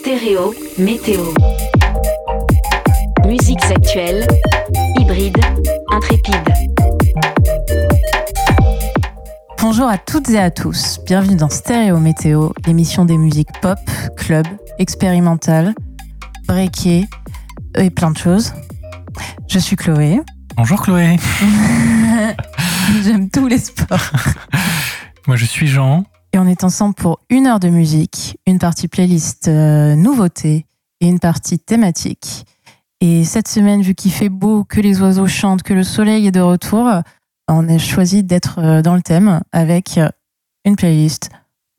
Stéréo, météo. Musiques actuelles, hybrides, intrépides. Bonjour à toutes et à tous, bienvenue dans Stéréo Météo, l'émission des musiques pop, club, expérimentales, breakées et plein de choses. Je suis Chloé. Bonjour Chloé. J'aime tous les sports. Moi je suis Jean. Et on est ensemble pour une heure de musique, une partie playlist euh, nouveauté et une partie thématique. Et cette semaine, vu qu'il fait beau, que les oiseaux chantent, que le soleil est de retour, on a choisi d'être euh, dans le thème avec euh, une playlist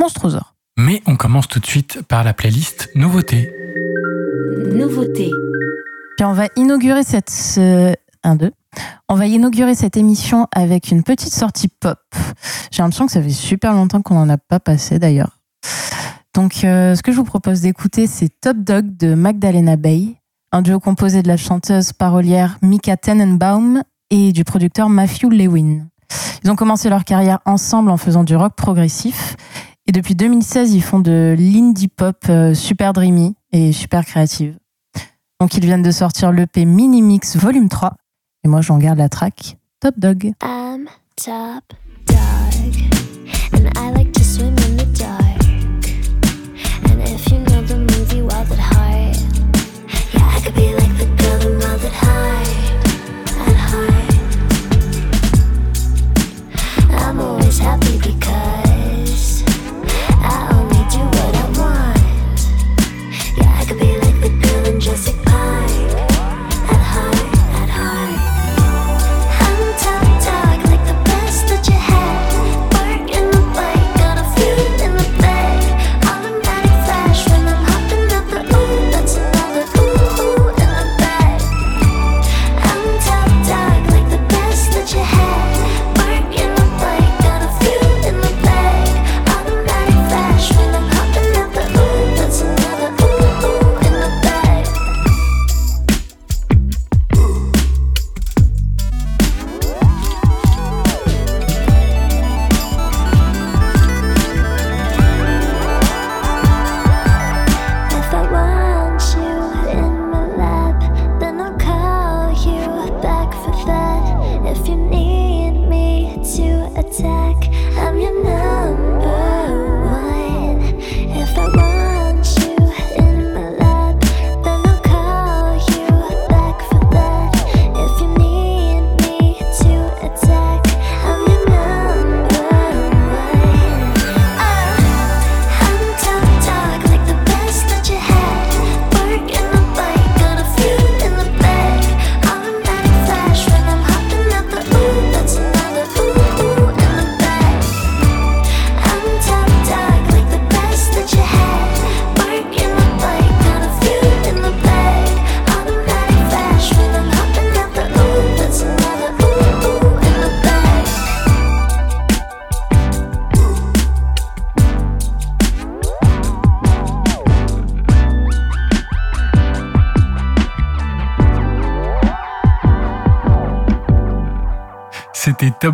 Monstrosaure. Mais on commence tout de suite par la playlist nouveauté. Nouveauté. Puis on va inaugurer cette... Un, deux. On va inaugurer cette émission avec une petite sortie pop. J'ai l'impression que ça fait super longtemps qu'on n'en a pas passé d'ailleurs. Donc, euh, ce que je vous propose d'écouter, c'est Top Dog de Magdalena Bay, un duo composé de la chanteuse parolière Mika Tenenbaum et du producteur Matthew Lewin. Ils ont commencé leur carrière ensemble en faisant du rock progressif. Et depuis 2016, ils font de l'indie pop euh, super dreamy et super créative. Donc, ils viennent de sortir l'EP Mini Mix Volume 3 et moi, j'en garde la track Top Dog. I'm top dog, and I like to swim in the dark. And if you know the movie Wild at Heart, yeah, I could be like the girl in Wild at Heart,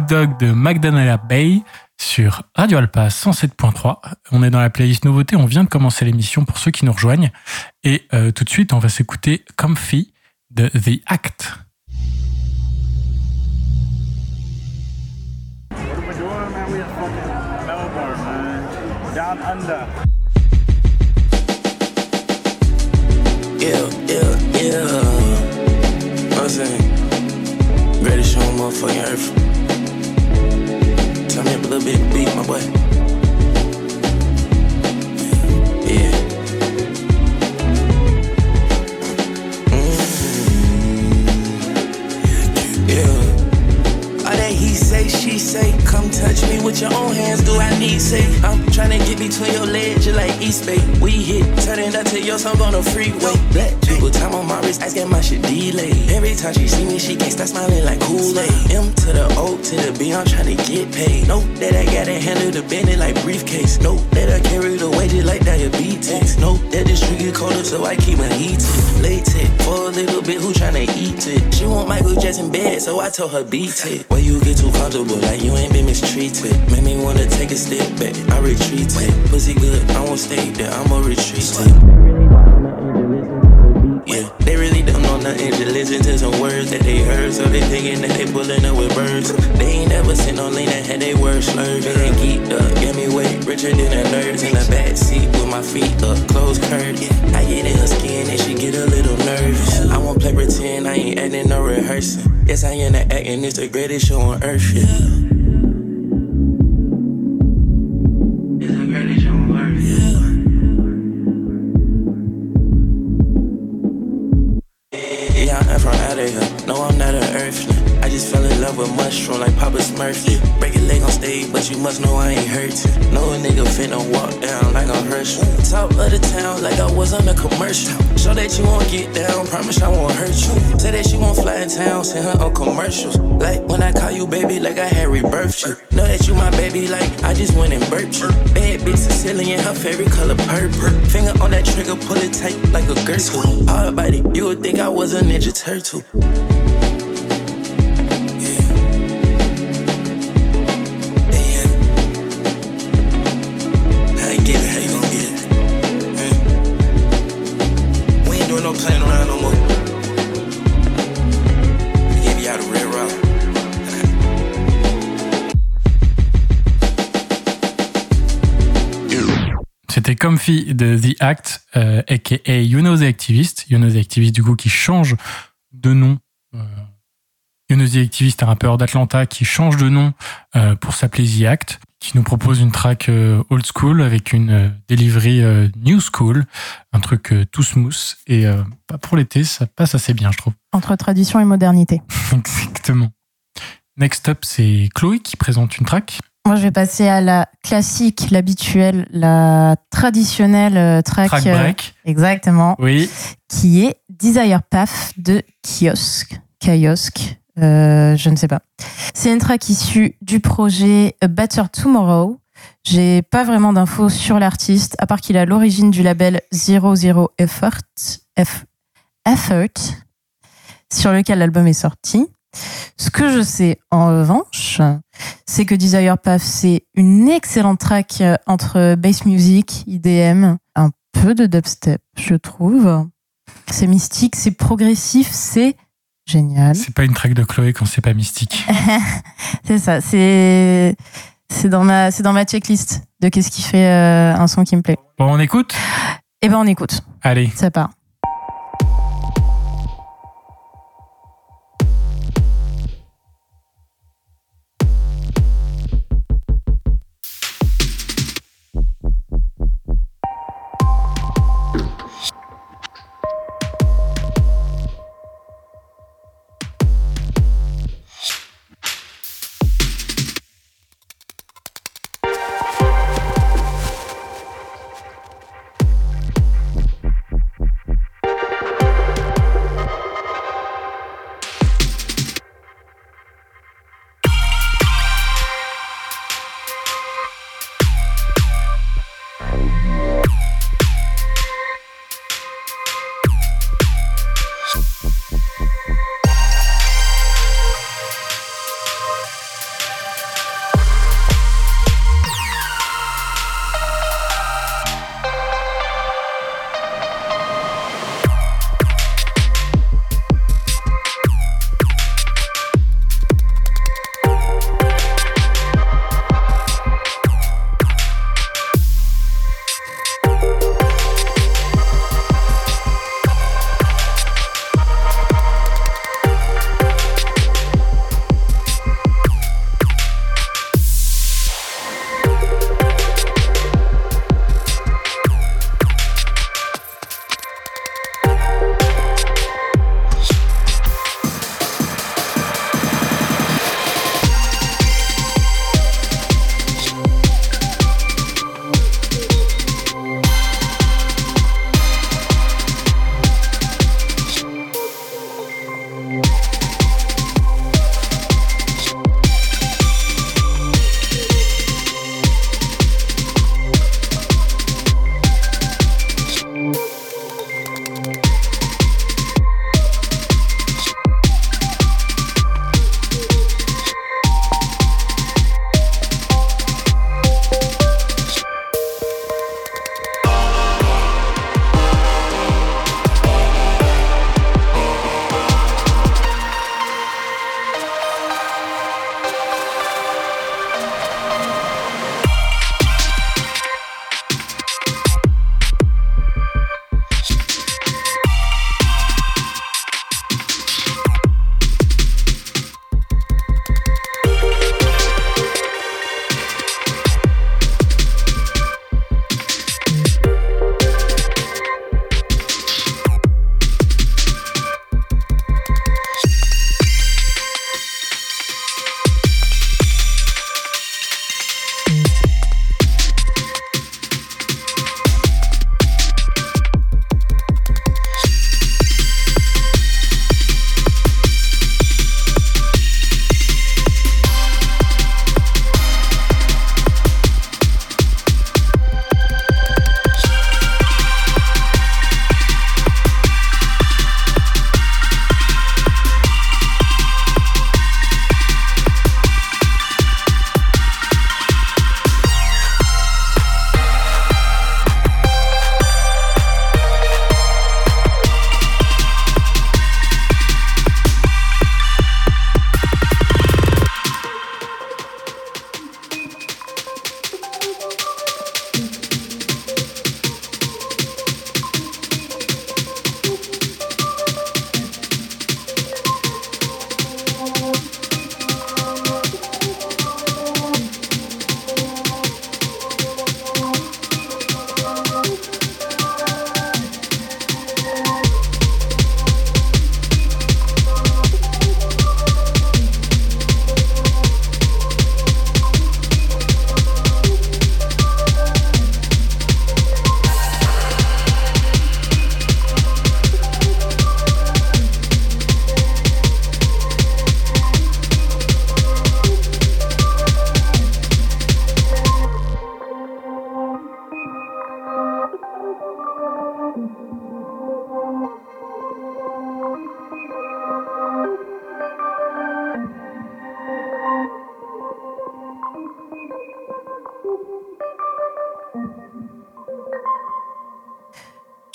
Dog de Magdalena Bay sur Radio Alpa 107.3. On est dans la playlist nouveauté, on vient de commencer l'émission pour ceux qui nous rejoignent. Et euh, tout de suite, on va s'écouter Comfy de The Act. Yeah, yeah, show motherfucking earth. Little bit, beat my boy. He say, she say, come touch me with your own hands. Do I need say? I'm tryna get between your legs, just like East Bay. We hit, turning up to your song on the freeway. Black people, time on my wrist, asking my shit delay. Every time she see me, she can't stop smiling like Kool-Aid. M to the O to the B, I'm tryna get paid. Know that I gotta handle the bending like briefcase. Know that I carry the wages like diabetes. Know that this trigger colder, so I keep my heat Latex for a little bit, who tryna eat it? She want Michael Jackson bad, so I told her beat it. Why you get too comfortable, like you ain't been mistreated. Made me wanna take a step back, I retreat retreated. Pussy good, I won't stay there, I'ma retreat it. Yeah, they really don't know nothing, just listen to some words that they heard. So they thinking that they pullin' up with birds. They ain't never seen no lane that had they word slurred. They ain't geeked up, get me way richer than the nerds. In the back seat with my feet up, clothes curved. I get in her skin and she get a little nervous. I won't play pretend, I ain't acting no rehearsing. Yes, I am the acting, it's the greatest show on earth. Yeah. It's the greatest show on earth. Yeah. Yeah, I'm from out of here. No, I'm not an earthling. I just fell in love with mushroom like Papa Smurf. Yeah. Break stage, but you must know I ain't hurt. No nigga finna walk down like I'm Herschel. Top of the town like I was on a commercial. Show that you won't get down, promise I won't hurt you. Say that she won't fly in town, send her on commercials. Like when I call you baby, like I had rebirthed you. Know that you my baby, like I just went and burped you. Bad bitch Sicilian, her favorite color purple. Finger on that trigger, pull it tight like a girdle. Hard body, you would think I was a ninja turtle. Comfy de The Act, euh, aka You Know The Activist. You Know The Activist, du coup, qui change de nom. Euh, you Know The Activist, un rappeur d'Atlanta qui change de nom euh, pour s'appeler The Act, qui nous propose une track euh, old school avec une euh, delivery new school, un truc tout smooth. Et bah, pour l'été, ça passe assez bien, je trouve. Entre tradition et modernité. Exactement. Next up, c'est Chloé qui présente une track. Moi, je vais passer à la classique, l'habituelle, la traditionnelle euh, track. Track euh, exactement. Oui. Qui est Desire Path de Kiosk. Kiosk. euh, je ne sais pas. C'est une track issue du projet A Better Tomorrow. J'ai pas vraiment d'infos sur l'artiste, à part qu'il à l'origine du label Zero Zero Effort, F- Effort, sur lequel l'album est sorti. Ce que je sais en revanche, c'est que Desire Path, c'est une excellente track euh, entre bass music, IDM, un peu de dubstep, je trouve. C'est mystique, c'est progressif, c'est génial. C'est pas une track de Chloé quand c'est pas mystique. C'est ça, c'est c'est dans ma c'est dans ma checklist de qu'est-ce qui fait euh, un son qui me plaît. Bon, on écoute? Et ben on écoute, Allez. ça part.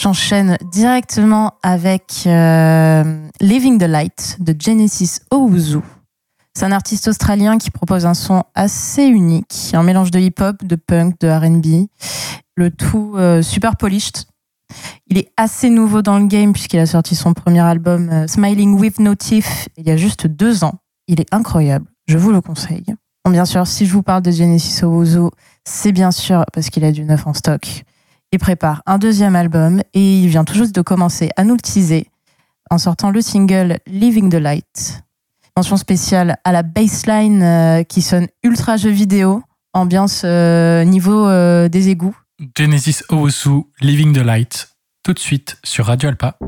J'enchaîne directement avec euh, Living the Light de Genesis Owuzu. C'est un artiste australien qui propose un son assez unique, un mélange de hip-hop, de punk, de R&B, le tout euh, super polished. Il est assez nouveau dans le game puisqu'il a sorti son premier album euh, Smiling with No Teeth il y a juste deux ans. Il est incroyable, je vous le conseille. Bon, bien sûr, si je vous parle de Genesis Owuzu, c'est bien sûr parce qu'il a du neuf en stock. Il prépare un deuxième album et il vient tout juste de commencer à nous le teaser en sortant le single Living the Light. Mention spéciale à la bassline euh, qui sonne ultra jeu vidéo, ambiance euh, niveau euh, des égouts. Genesis Owusu, Living the Light, tout de suite sur Radio Alpa.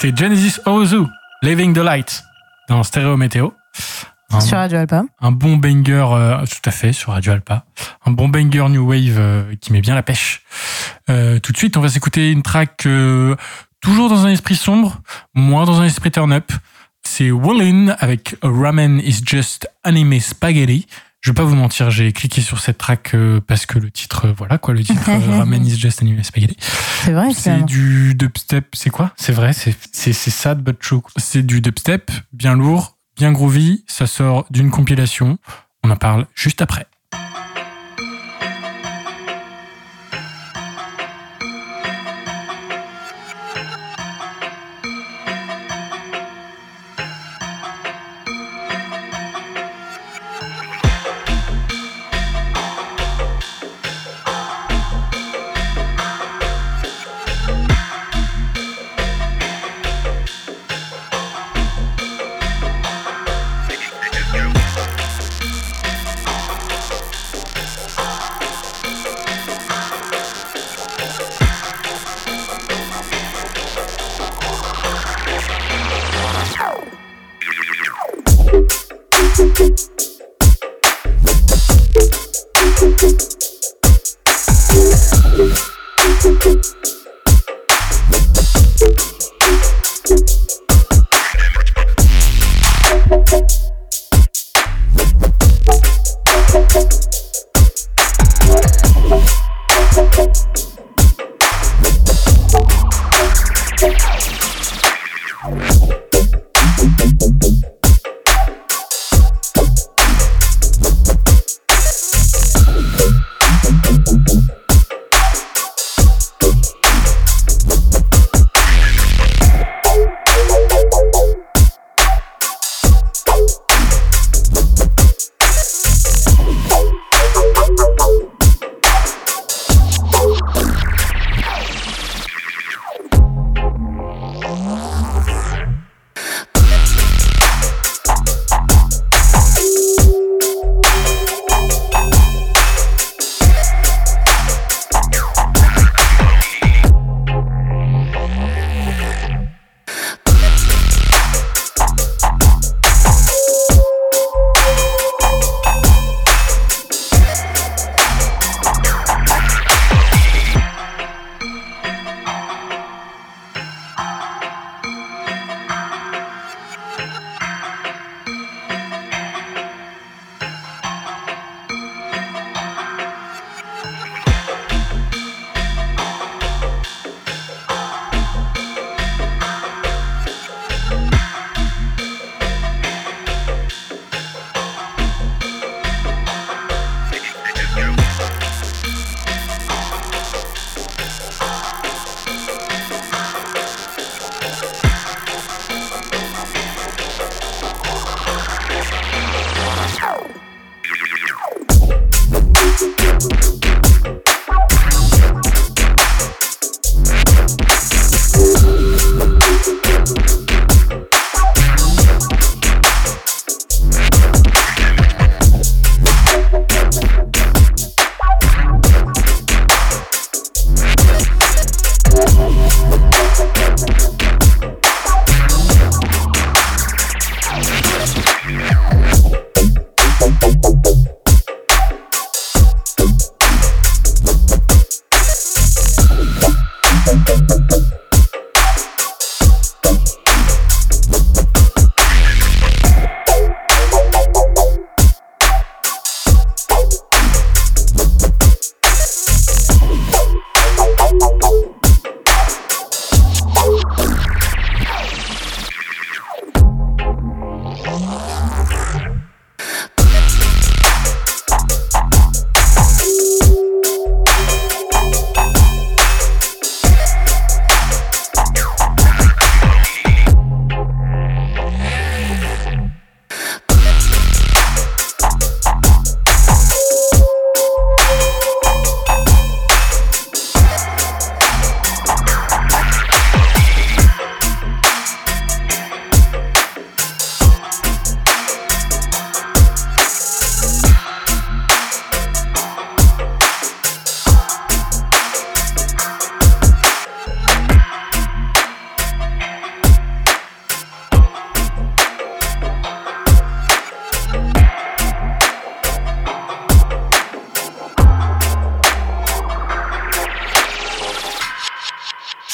C'était Genesis Ozu, Living the Light, dans Stéréo Météo. Un, Sur Radio Alpa. un bon banger, euh, tout à fait, sur Radio Alpa. Un bon banger New Wave euh, qui met bien la pêche. Euh, tout de suite, on va s'écouter une track toujours dans un esprit sombre, moins dans un esprit turn-up. C'est Wallin avec Ramen is just anime spaghetti. Je vais pas vous mentir, j'ai cliqué sur cette track euh, parce que le titre, euh, voilà quoi, le titre euh, Ramen is just anime spaghetti. C'est vrai, C'est du dubstep, c'est quoi? C'est vrai, c'est c'est c'est sad but true. C'est du dubstep, bien lourd, bien groovy. Ça sort d'une compilation. On en parle juste après.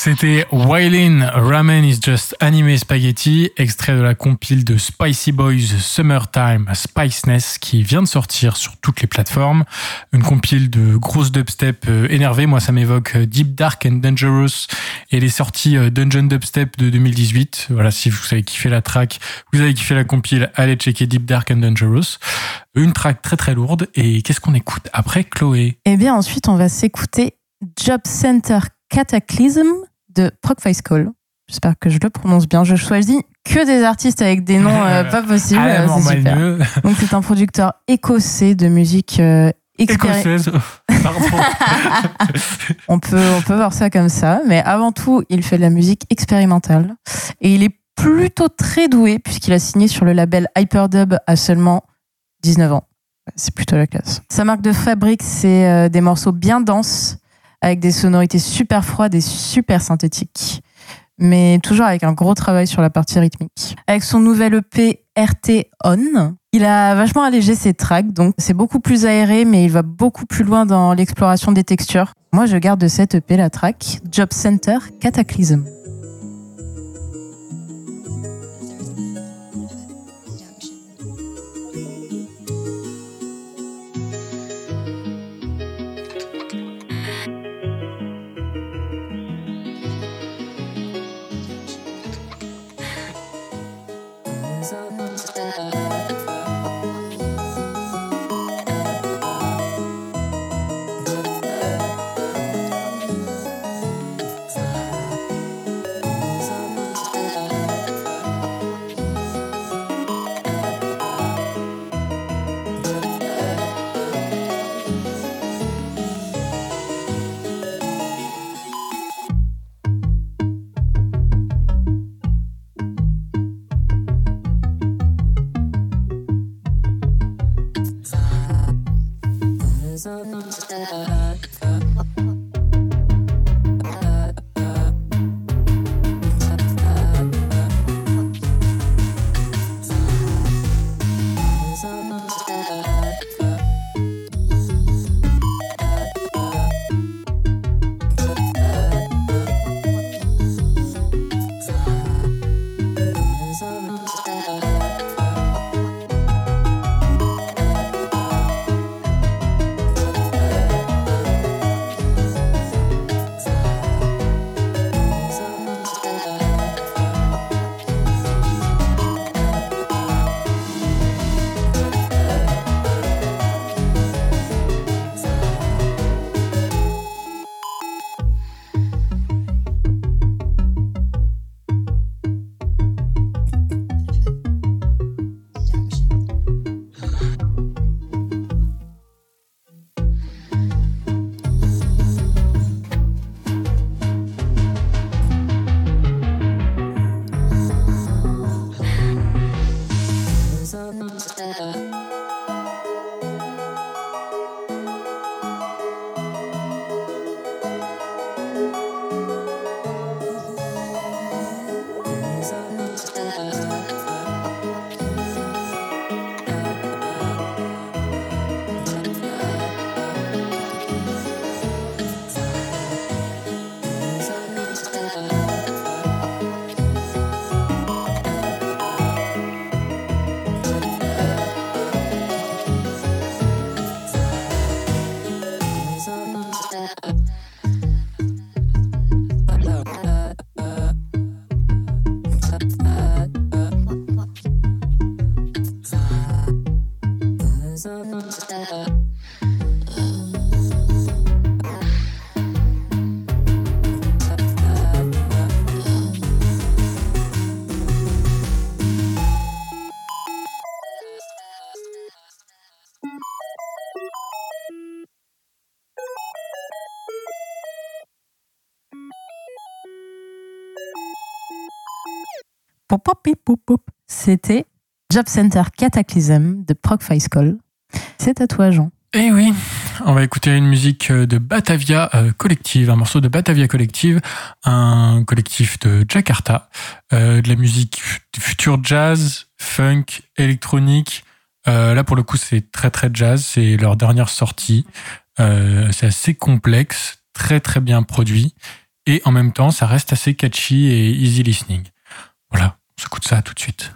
C'était Wylin Ramen is Just Anime Spaghetti, extrait de la compile de Spicy Boys Summertime Spiceness qui vient de sortir sur toutes les plateformes. Une compile de grosses dubstep euh, énervées. Moi, ça m'évoque euh, Deep Dark and Dangerous et les sorties euh, Dungeon Dubstep de 2018. Voilà, si vous avez kiffé la track, vous avez kiffé la compile, allez checker Deep Dark and Dangerous. Une track très très lourde. Et qu'est-ce qu'on écoute après Chloé? Eh bien, ensuite, on va s'écouter Job Center Cataclysm de Proc Face Call. J'espère que je le prononce bien. Je choisis que des artistes avec des noms euh, pas possibles. Ah, euh, c'est super. mieux. Donc, c'est un producteur écossais de musique euh, Écossaise. On peut, on peut voir ça comme ça. Mais avant tout, il fait de la musique expérimentale. Et il est plutôt très doué puisqu'il a signé sur le label Hyperdub à seulement 19 ans. C'est plutôt la classe. Sa marque de fabrique, c'est euh, des morceaux bien denses avec des sonorités super froides et super synthétiques. Mais toujours avec un gros travail sur la partie rythmique. Avec son nouvel EP RT On, il a vachement allégé ses tracks, donc c'est beaucoup plus aéré, mais il va beaucoup plus loin dans l'exploration des textures. Moi, je garde de cette EP la track Job Center Cataclysm. C'était Job Center Cataclysm de Proc Call. C'est à toi, Jean. Eh oui, on va écouter une musique de Batavia euh, Collective, un morceau de Batavia Collective, un collectif de Jakarta, euh, de la musique future jazz, funk, électronique. Euh, là, pour le coup, c'est très très jazz, c'est leur dernière sortie. Euh, c'est assez complexe, très très bien produit, et en même temps, ça reste assez catchy et easy listening. Voilà, on ça tout de suite.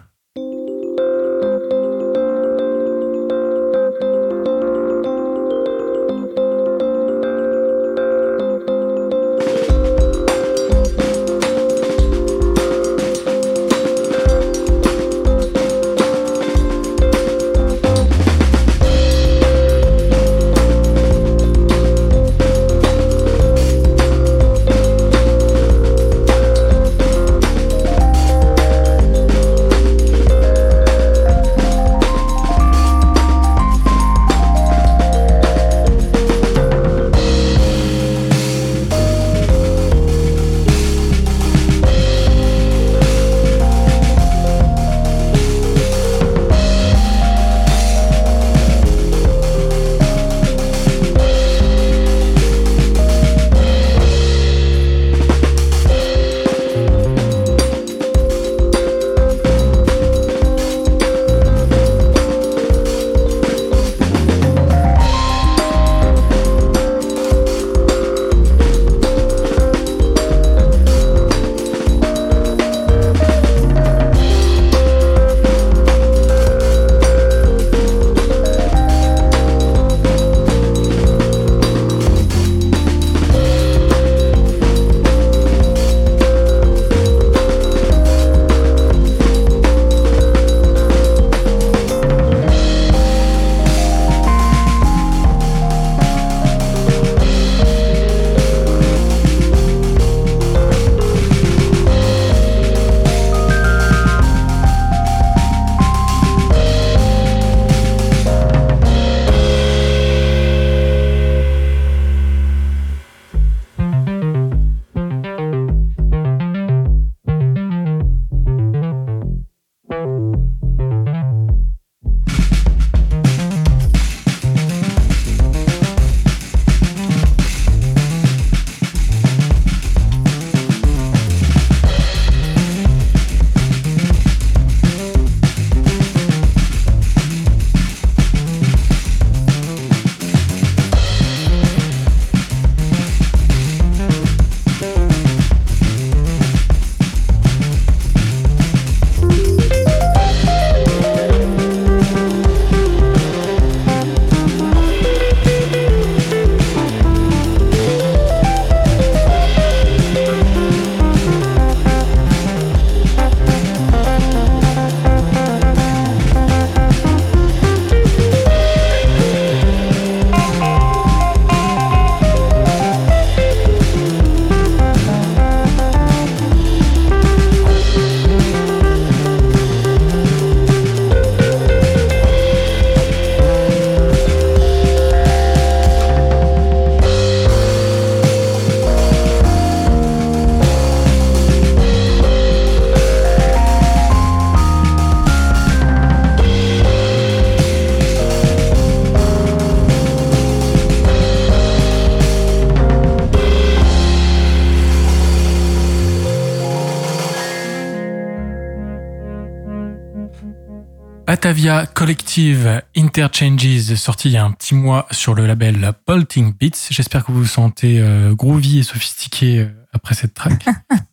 Batavia Collective Interchanges, sorti il y a un petit mois sur le label Bolting Beats. J'espère que vous vous sentez euh, groovy et sophistiqué euh, après cette track.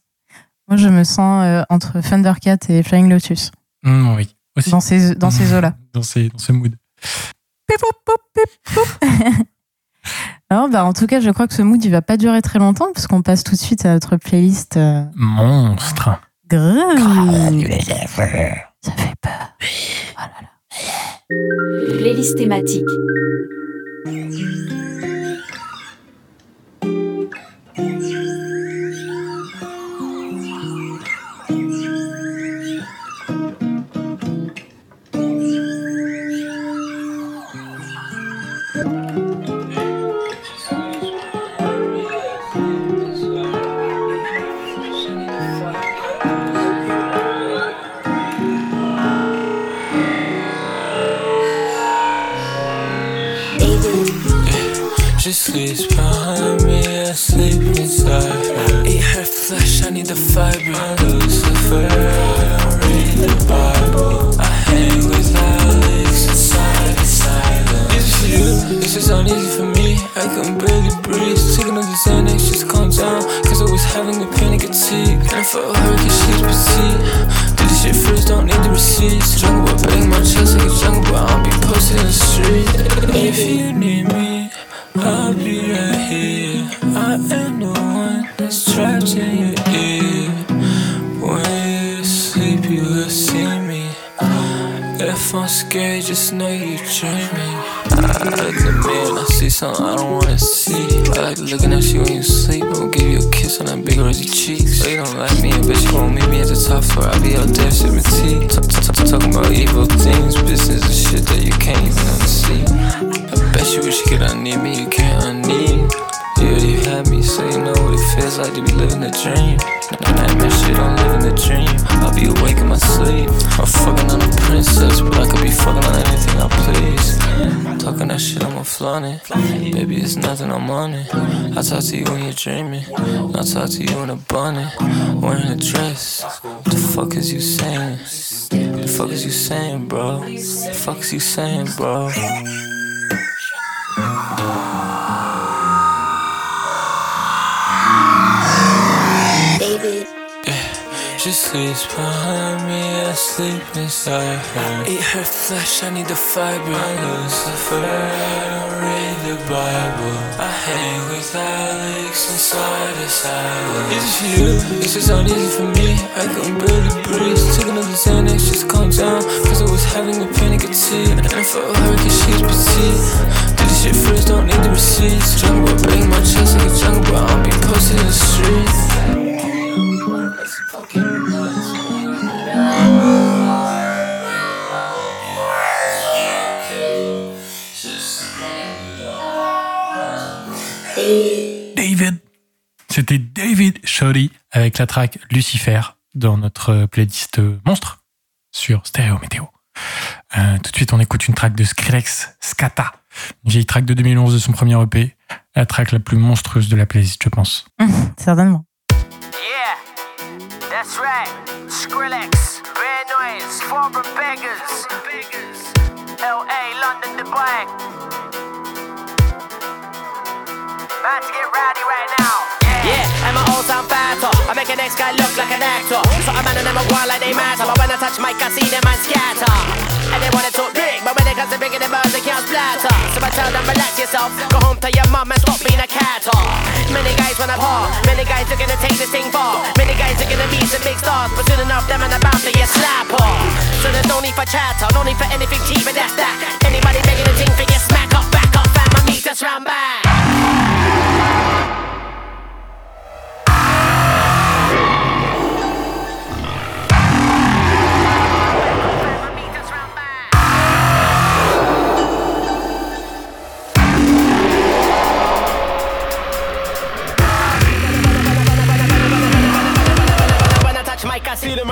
Moi, je me sens euh, entre Thundercat et Flying Lotus, Mm, oui, aussi. dans ces, dans ces eaux-là. Dans ces, dans ce mood. Alors, bah, en tout cas, je crois que ce mood, il va pas durer très longtemps, parce qu'on passe tout de suite à notre playlist. euh, Monstre. grave. Ça fait peur. Playlist thématique. She sleeps behind me, I sleep inside her. Eat her flesh, I need the fiber. I Lucifer, I read the Bible. I hang with Alex inside the silence. It's you, this is uneasy for me. I can barely breathe. Taking all the Xanax, just calm down. Cause I was having a panic attack. And I felt her cause she's petite. Do this shit first, don't need the receipts. Jungle boy, bang my chest like a jungle boy. I'll be posted in the street. If you need me. I'll be right here. I am the one that's trapped in your ear. When you sleep, you will see me. If I'm scared, just know you're dreaming. I look the mirror and I see something I don't wanna see. I like looking at you when you sleep. I'll give you a kiss on that big rosy cheeks. So you don't like me, bet you won't meet me at the top floor. I'll be out there sipping tea. Talking about evil things, business and shit that you can't even unsee. I you wish you could unneed me, you can't unneed. You already had me, so you know what it feels like to be living the dream. Nightmare shit, I'm living the dream. I'll be awake in my sleep. I'm fucking on a princess, but I could be fucking on anything I please. Talking that shit, I'ma flaunt it. Baby, it's nothing, I'm on it. I talk to you when you're dreaming. I talk to you in a bonnet, wearing a dress. What the fuck is you saying? What the fuck is you saying, bro? What the fuck is you saying, bro? She sleeps behind me, I sleep inside her. I Eat her flesh, I need the fiber. I'm Lucifer, I don't read the Bible. I hang with Alex inside the silence. It's you, this is uneasy for me. I can barely breathe. All the Xanax, just calm down. Cause I was having a panic attack. And I felt her cause she's petite. Do this shit first, don't need the receipts. Jungle bang my chest like a jungle boy. I'll be posted in the street. C'était David Shoddy avec la track Lucifer dans notre playlist monstre sur Stéréo Météo. Euh, tout de suite, on écoute une track de Skrillex, Skata, une vieille track de 2011 de son premier EP, la track la plus monstrueuse de la playlist, je pense. Certainement. Yeah, that's right. Skrillex, bad noise, former beggars. LA, London, Dubai. About to get rowdy right now. Yeah, I'm an old time fighter. I make an ex guy look like an actor. So man and them a go like they matter. But when I touch mic, I see them man scatter. And they wanna talk big, but when it comes to bringing the birds, they can't splatter. So I tell them, relax yourself. Go home to your mum and stop being a catter. Many guys wanna par, many guys are gonna take this thing far. Many guys are gonna be some big stars, but soon enough, them and about to slap off. So there's no need for chatter, no need for anything cheap, but that's that. Anybody begging a thing for you, smack up, back up, fam, my meters round back.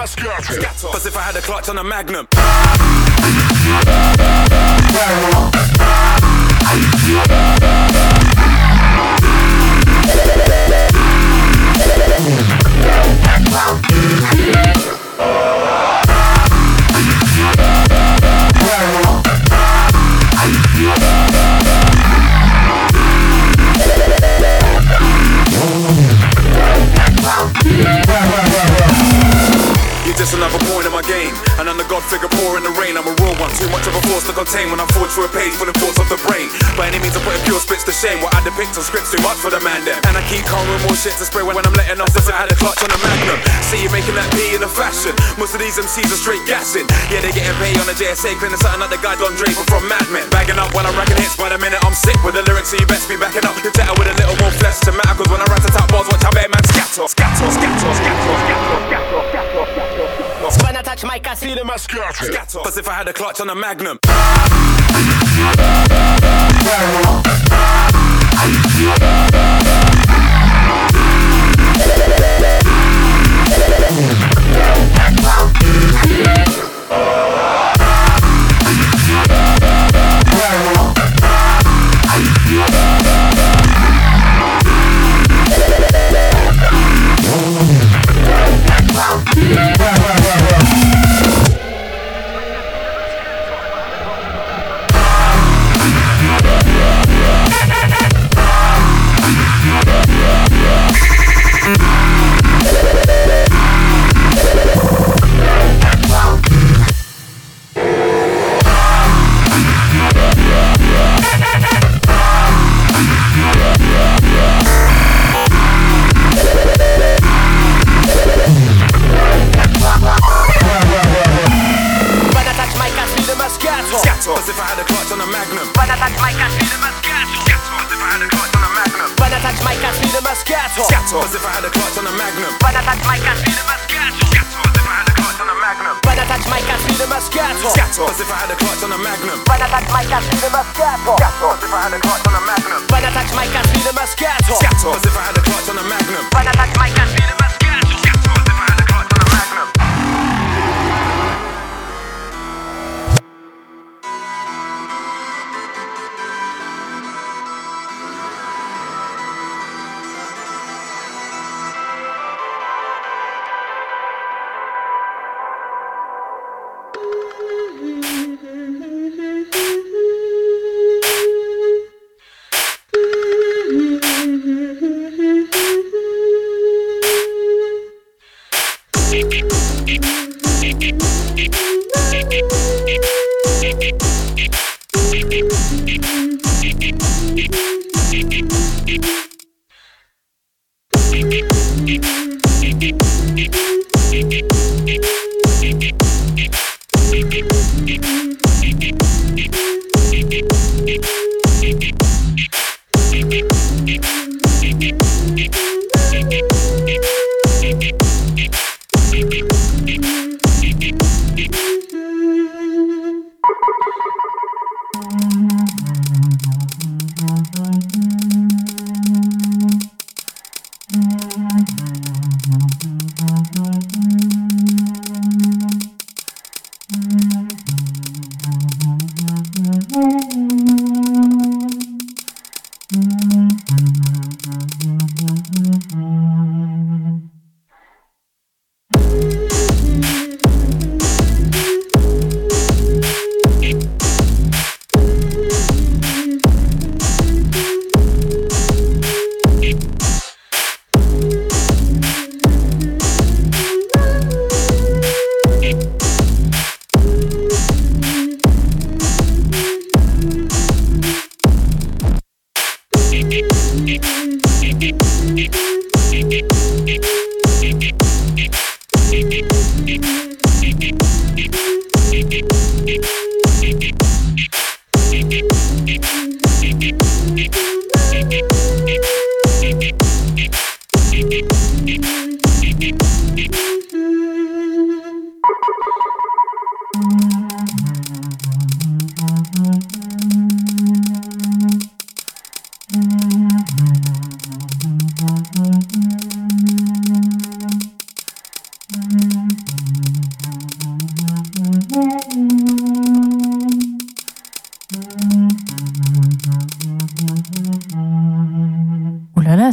Mic, I see them as Cause if I had a clutch on a magnum. Figure poor in the rain. I'm a raw one, too much of a force to contain when I forge through a page full of thoughts of the brain. By any means, I'm putting pure spits to shame. What I depict on scripts too much for the man them. And I keep calm with more shit to spray when I'm letting off. If I had a clutch on the magnum, see you making that P in the fashion. Most of these MCs are straight gassing. Yeah, they getting paid on the JSA, cleaning something like the guy Don Draper from Mad Men. Bagging up when I'm racking hits by the minute I'm sick with the lyrics, so you best be backing up. You better with a little more flesh to matter, cause when I rat a top bars, watch how bad man scatter. Scatter, scatter, scatter, scatter, scatter, scatter, scatter. When I touch my I see them as Scatter. Cause if I had a clutch on a magnum. When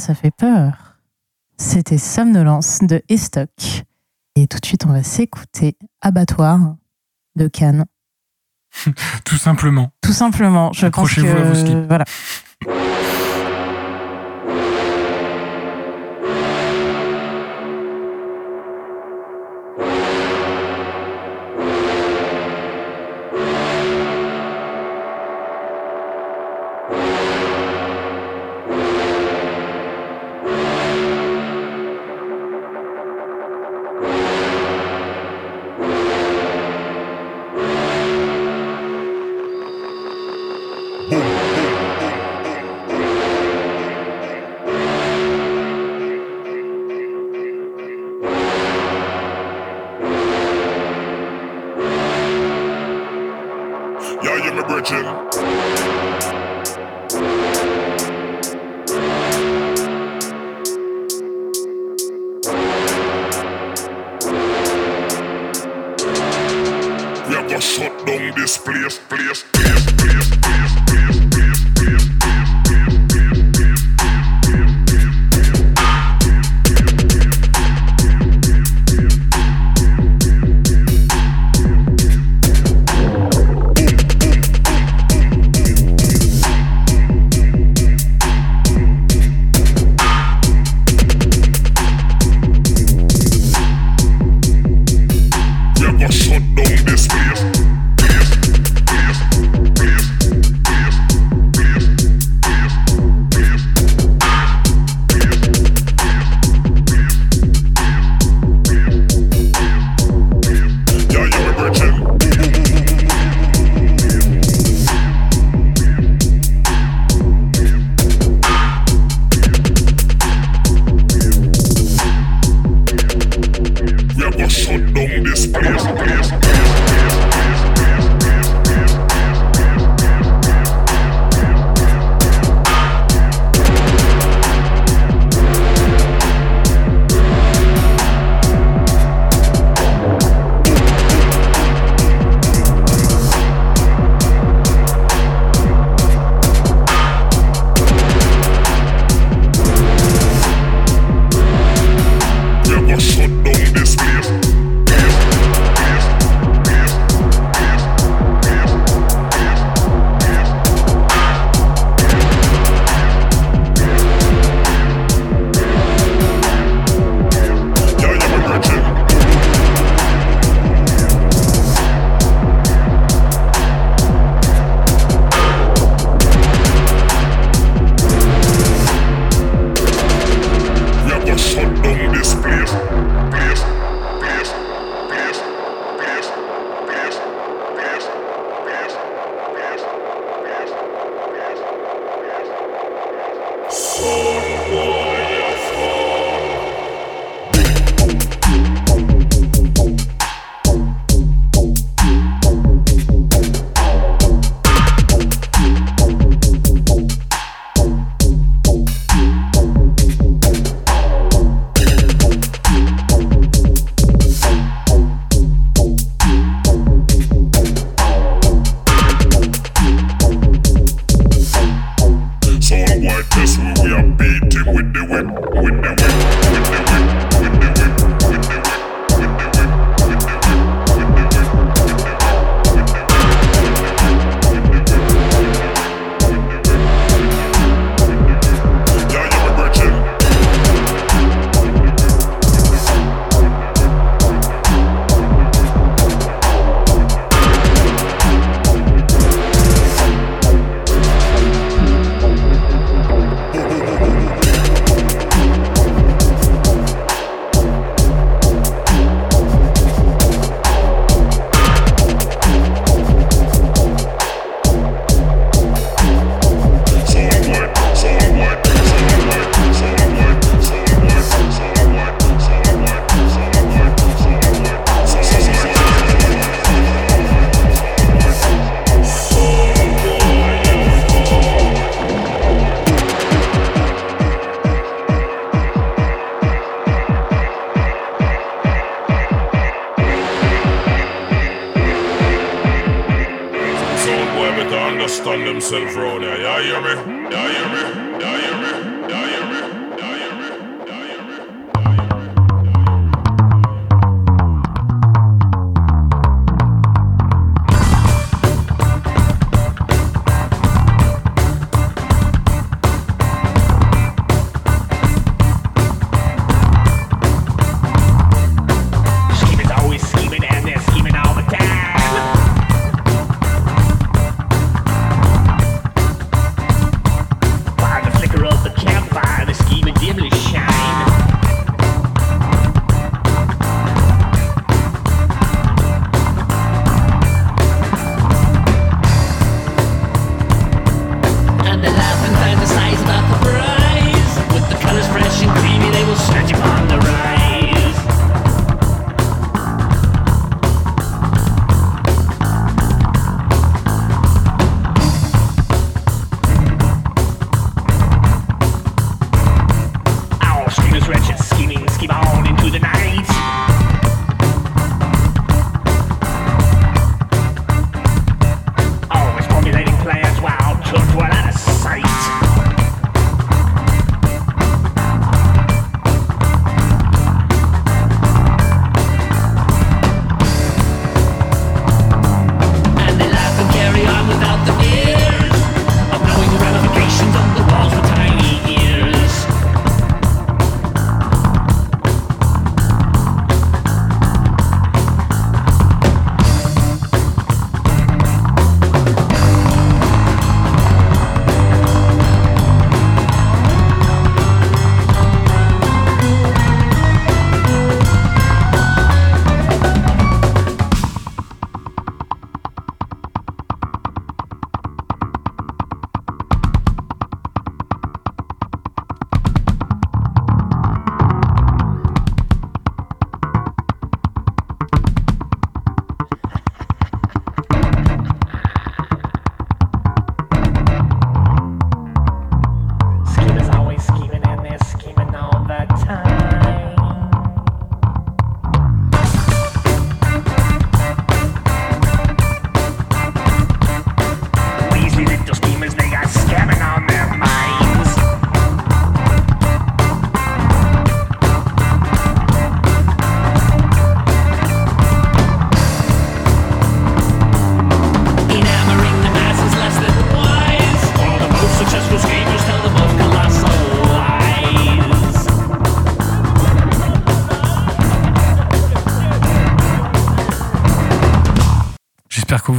ça fait peur. C'était Somnolence de Estoc. Et tout de suite, on va s'écouter Abattoir de Cannes. Tout simplement. Tout simplement, je pense que à vos voilà. hot on this place.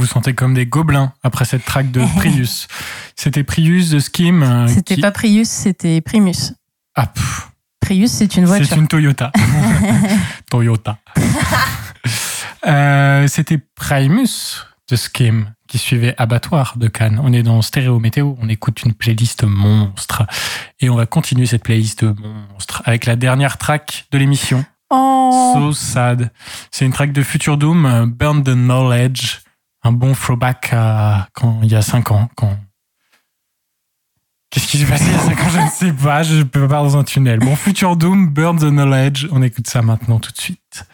Vous sentez comme des gobelins après cette track de Prius. C'était Prius de Skim. euh, C'était qui- pas Prius, c'était Primus. Ah, pff, Prius, c'est une voiture. c'est une Toyota. Toyota. Euh, C'était Primus de Skim qui suivait Abattoir de Cannes. On est dans Stéréo Météo, on écoute une playlist monstre. Et on va continuer cette playlist monstre avec la dernière track de l'émission. Oh, So sad. C'est une track de Future Doom, euh, Burn the Knowledge. Un bon throwback à quand il y a 5 ans. Qu'est-ce qui s'est passé il y a 5 ans Je ne sais pas. Je peux pas dans un tunnel. Bon, Future Doom, Burn the Knowledge. On écoute ça maintenant tout de suite.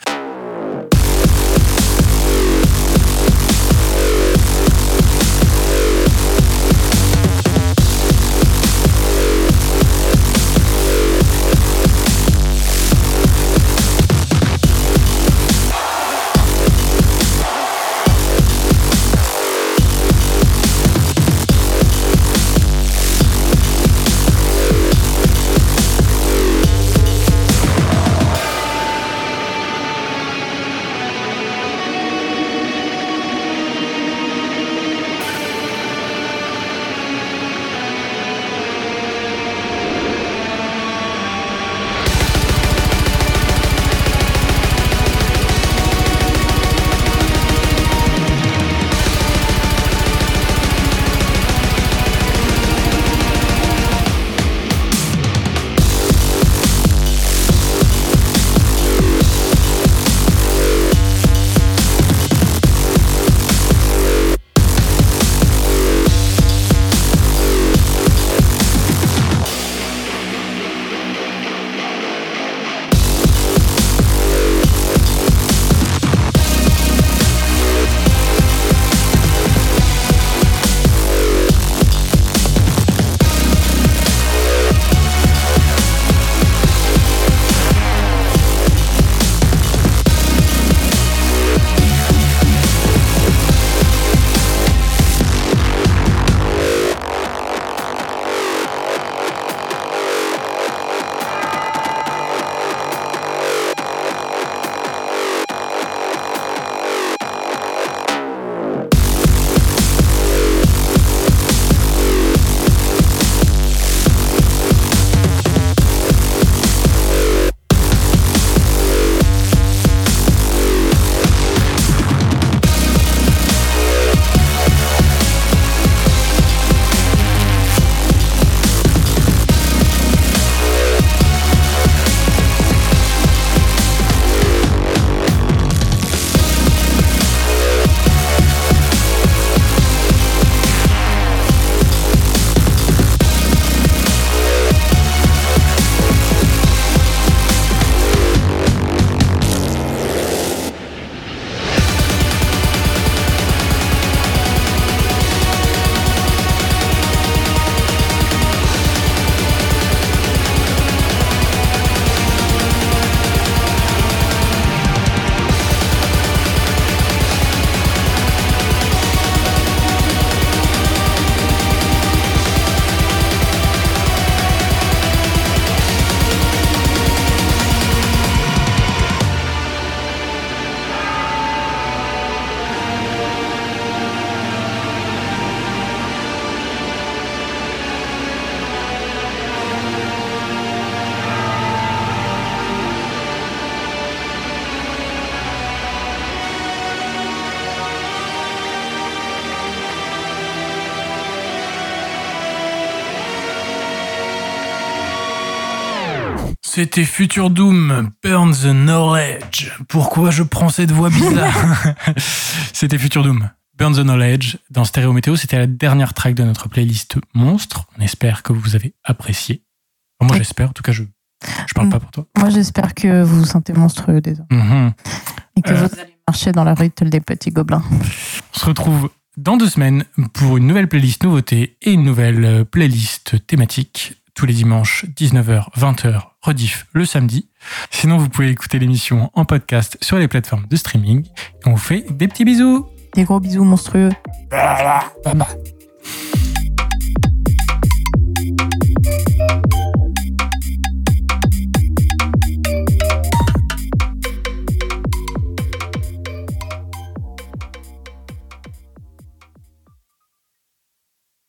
C'était Future Doom, Burn the Knowledge. Pourquoi je prends cette voix bizarre C'était Future Doom, Burn the Knowledge. Dans Stéréo Météo, c'était la dernière track de notre playlist Monstre. On espère que vous avez apprécié. Enfin, moi, j'espère. En tout cas, je je parle pas pour toi. Moi, j'espère que vous vous sentez monstrueux désormais. Mhm. Et que Euh. vous allez marcher dans la rue des petits gobelins. On se retrouve dans deux semaines pour une nouvelle playlist nouveauté et une nouvelle euh, playlist thématique tous les dimanches 19h, 20h, rediff le samedi. Sinon, vous pouvez écouter l'émission en podcast sur les plateformes de streaming. Et on vous fait des petits bisous. Des gros bisous monstrueux. Bye bye.